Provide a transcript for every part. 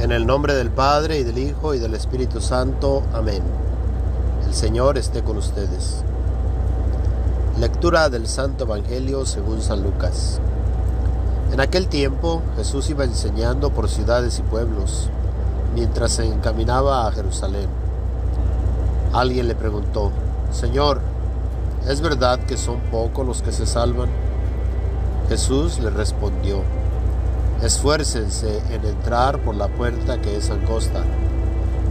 En el nombre del Padre y del Hijo y del Espíritu Santo. Amén. El Señor esté con ustedes. Lectura del Santo Evangelio según San Lucas. En aquel tiempo Jesús iba enseñando por ciudades y pueblos, mientras se encaminaba a Jerusalén. Alguien le preguntó, Señor, ¿es verdad que son pocos los que se salvan? Jesús le respondió, Esfuércense en entrar por la puerta que es angosta,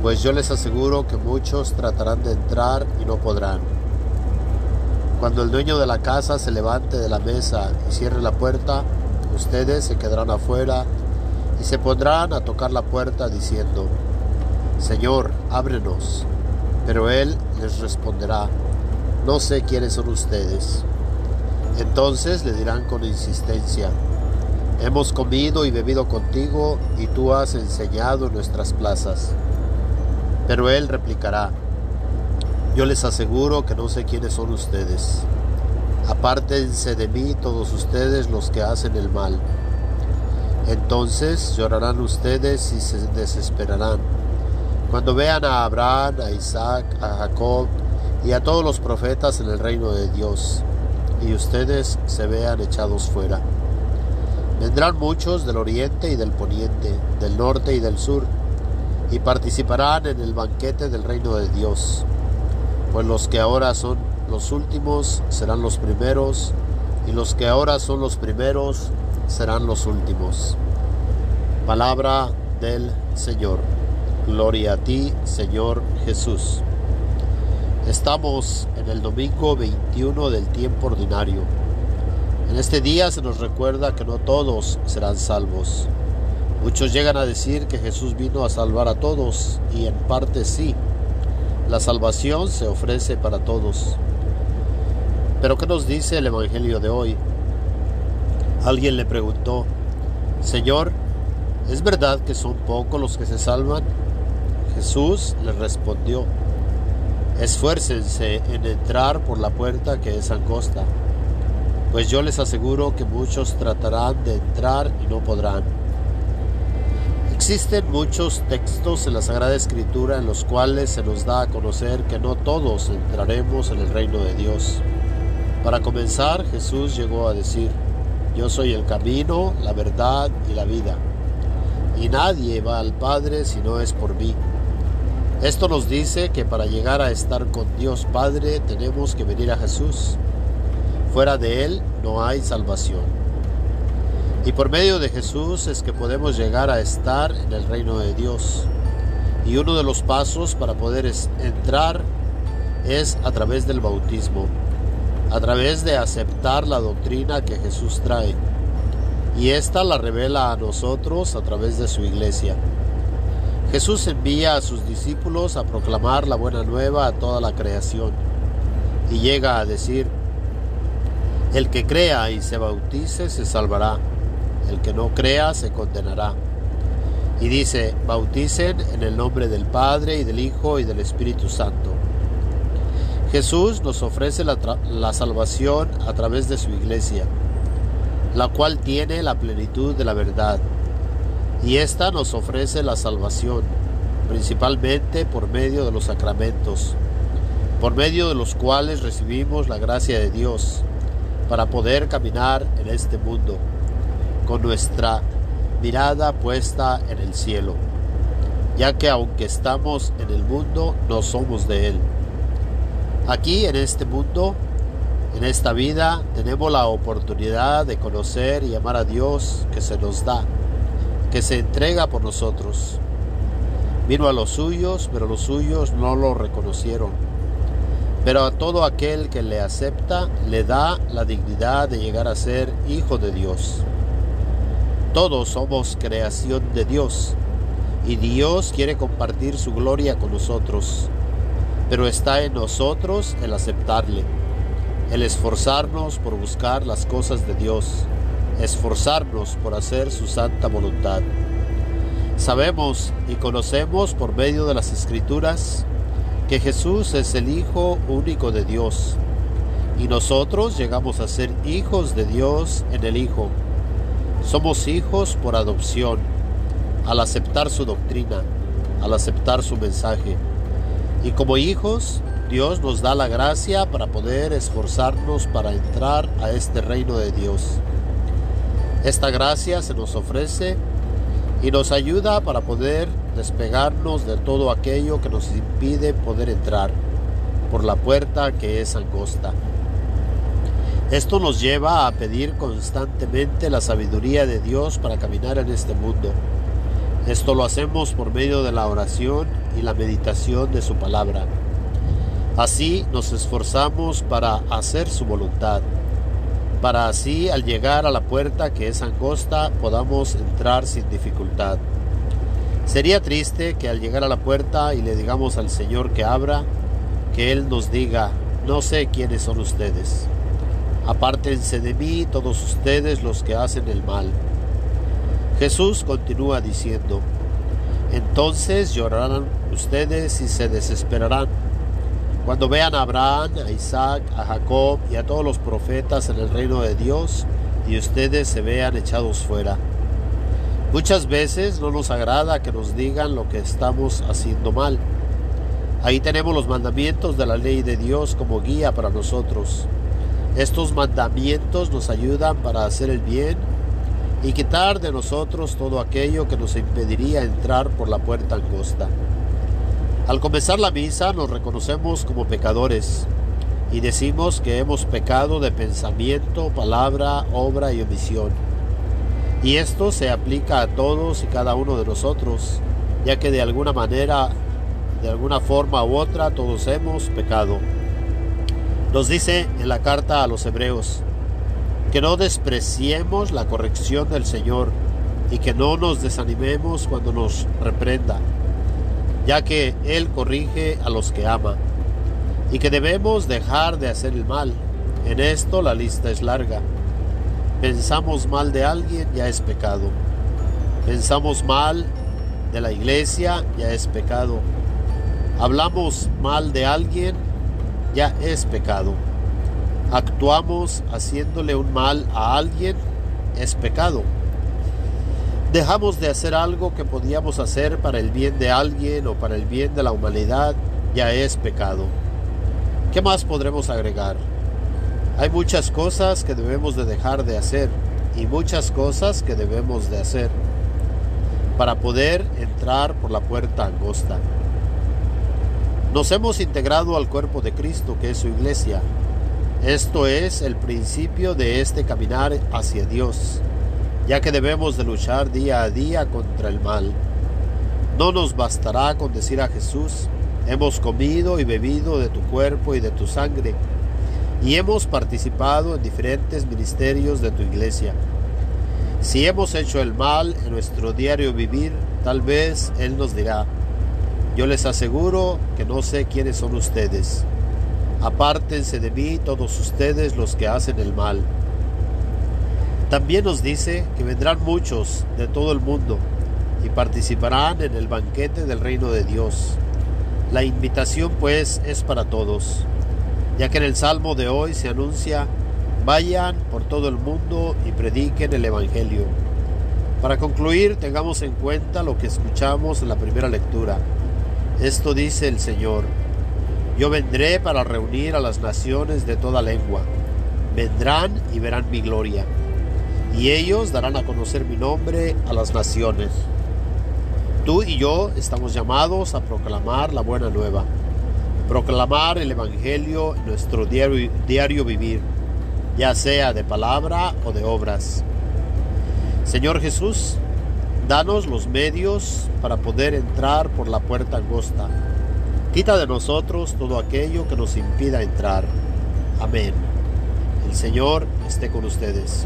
pues yo les aseguro que muchos tratarán de entrar y no podrán. Cuando el dueño de la casa se levante de la mesa y cierre la puerta, ustedes se quedarán afuera y se pondrán a tocar la puerta diciendo, Señor, ábrenos. Pero él les responderá, no sé quiénes son ustedes. Entonces le dirán con insistencia, Hemos comido y bebido contigo y tú has enseñado en nuestras plazas. Pero él replicará, yo les aseguro que no sé quiénes son ustedes. Apártense de mí todos ustedes los que hacen el mal. Entonces llorarán ustedes y se desesperarán. Cuando vean a Abraham, a Isaac, a Jacob y a todos los profetas en el reino de Dios, y ustedes se vean echados fuera. Vendrán muchos del oriente y del poniente, del norte y del sur, y participarán en el banquete del reino de Dios. Pues los que ahora son los últimos serán los primeros, y los que ahora son los primeros serán los últimos. Palabra del Señor. Gloria a ti, Señor Jesús. Estamos en el domingo 21 del tiempo ordinario en este día se nos recuerda que no todos serán salvos. Muchos llegan a decir que Jesús vino a salvar a todos y en parte sí. La salvación se ofrece para todos. Pero ¿qué nos dice el Evangelio de hoy? Alguien le preguntó, Señor, ¿es verdad que son pocos los que se salvan? Jesús le respondió, esfuércense en entrar por la puerta que es angosta pues yo les aseguro que muchos tratarán de entrar y no podrán. Existen muchos textos en la Sagrada Escritura en los cuales se nos da a conocer que no todos entraremos en el reino de Dios. Para comenzar, Jesús llegó a decir, yo soy el camino, la verdad y la vida, y nadie va al Padre si no es por mí. Esto nos dice que para llegar a estar con Dios Padre tenemos que venir a Jesús Fuera de Él no hay salvación. Y por medio de Jesús es que podemos llegar a estar en el reino de Dios. Y uno de los pasos para poder entrar es a través del bautismo, a través de aceptar la doctrina que Jesús trae. Y esta la revela a nosotros a través de su iglesia. Jesús envía a sus discípulos a proclamar la buena nueva a toda la creación. Y llega a decir, el que crea y se bautice se salvará, el que no crea se condenará. Y dice, bauticen en el nombre del Padre y del Hijo y del Espíritu Santo. Jesús nos ofrece la, la, salvación a través de su iglesia, la cual tiene la plenitud de la verdad. Y ésta nos ofrece la salvación, principalmente por medio de los sacramentos, por medio de los cuales recibimos la gracia de Dios para poder caminar en este mundo con nuestra mirada puesta en el cielo, ya que aunque estamos en el mundo, no somos de él. Aquí en este mundo, en esta vida, tenemos la oportunidad de conocer y amar a Dios que se nos da, que se entrega por nosotros. Vino a los suyos, pero los suyos no lo reconocieron pero a todo aquel que le acepta le da la dignidad de llegar a ser hijo de Dios. Todos somos creación de Dios y Dios quiere compartir su gloria con nosotros, pero está en nosotros el aceptarle, el esforzarnos por buscar las cosas de Dios, esforzarnos por hacer su santa voluntad. Sabemos y conocemos por medio de las escrituras que Jesús es el Hijo único de Dios y nosotros llegamos a ser hijos de Dios en el Hijo. Somos hijos por adopción. al aceptar su doctrina, al aceptar su mensaje. Y como hijos, Dios nos da la gracia para poder esforzarnos para entrar a este reino de Dios. Esta gracia se nos ofrece y nos ayuda para poder despegarnos de todo aquello que nos impide poder entrar por la puerta que es angosta. Esto nos lleva a pedir constantemente la sabiduría de Dios para caminar en este mundo. Esto lo hacemos por medio de la oración y la meditación de su palabra. Así nos esforzamos para hacer su voluntad, para así al llegar a la puerta que es angosta podamos entrar sin dificultad. Sería triste que al llegar a la puerta y le digamos al Señor que abra, que Él nos diga, no sé quiénes son ustedes. Apártense de mí todos ustedes los que hacen el mal. Jesús continúa diciendo, entonces llorarán ustedes y se desesperarán. Cuando vean a Abraham, a Isaac, a Jacob y a todos los profetas en el reino de Dios y ustedes se vean echados fuera. Muchas veces no nos agrada que nos digan lo que estamos haciendo mal. Ahí tenemos los mandamientos de la ley de Dios como guía para nosotros. Estos mandamientos nos ayudan para hacer el bien y quitar de nosotros todo aquello que nos impediría entrar por la puerta angosta. Al comenzar la misa nos reconocemos como pecadores y decimos que hemos pecado de pensamiento, palabra, obra y omisión. Y esto se aplica a todos y cada uno de nosotros, ya que de alguna manera, de alguna forma u otra, todos hemos pecado. Nos dice en la carta a los hebreos que no despreciemos la corrección del Señor y que no nos desanimemos cuando nos reprenda, ya que Él corrige a los que ama, y que debemos dejar de hacer el mal. En esto la lista es larga. Pensamos mal de alguien, ya es pecado. Pensamos mal de la iglesia, ya es pecado. Hablamos mal de alguien, ya es pecado. Actuamos haciéndole un mal a alguien, es pecado. Dejamos de hacer algo que podíamos hacer para el bien de alguien o para el bien de la humanidad, ya es pecado. ¿Qué más podremos agregar? Hay muchas cosas que debemos de dejar de hacer y muchas cosas que debemos de hacer para poder entrar por la puerta angosta. Nos hemos integrado al cuerpo de Cristo, que es su iglesia. Esto es el principio de este caminar hacia Dios, ya que debemos de luchar día a día contra el mal. No nos bastará con decir a Jesús, hemos comido y bebido de tu cuerpo y de tu sangre, y hemos participado en diferentes ministerios de tu iglesia. Si hemos hecho el mal en nuestro diario vivir, tal vez Él nos dirá, yo les aseguro que no sé quiénes son ustedes. Apártense de mí todos ustedes los que hacen el mal. También nos dice que vendrán muchos de todo el mundo y participarán en el banquete del reino de Dios. La invitación pues es para todos, ya que en el Salmo de hoy se anuncia, vayan por todo el mundo y prediquen el Evangelio. Para concluir, tengamos en cuenta lo que escuchamos en la primera lectura. Esto dice el Señor, yo vendré para reunir a las naciones de toda lengua. Vendrán y verán mi gloria, y ellos darán a conocer mi nombre a las naciones. Tú y yo estamos llamados a proclamar la buena nueva, proclamar el Evangelio en nuestro diario, diario vivir, ya sea de palabra o de obras. Señor Jesús, Danos los medios para poder entrar por la puerta angosta. Quita de nosotros todo aquello que nos impida entrar. Amén. El Señor esté con ustedes.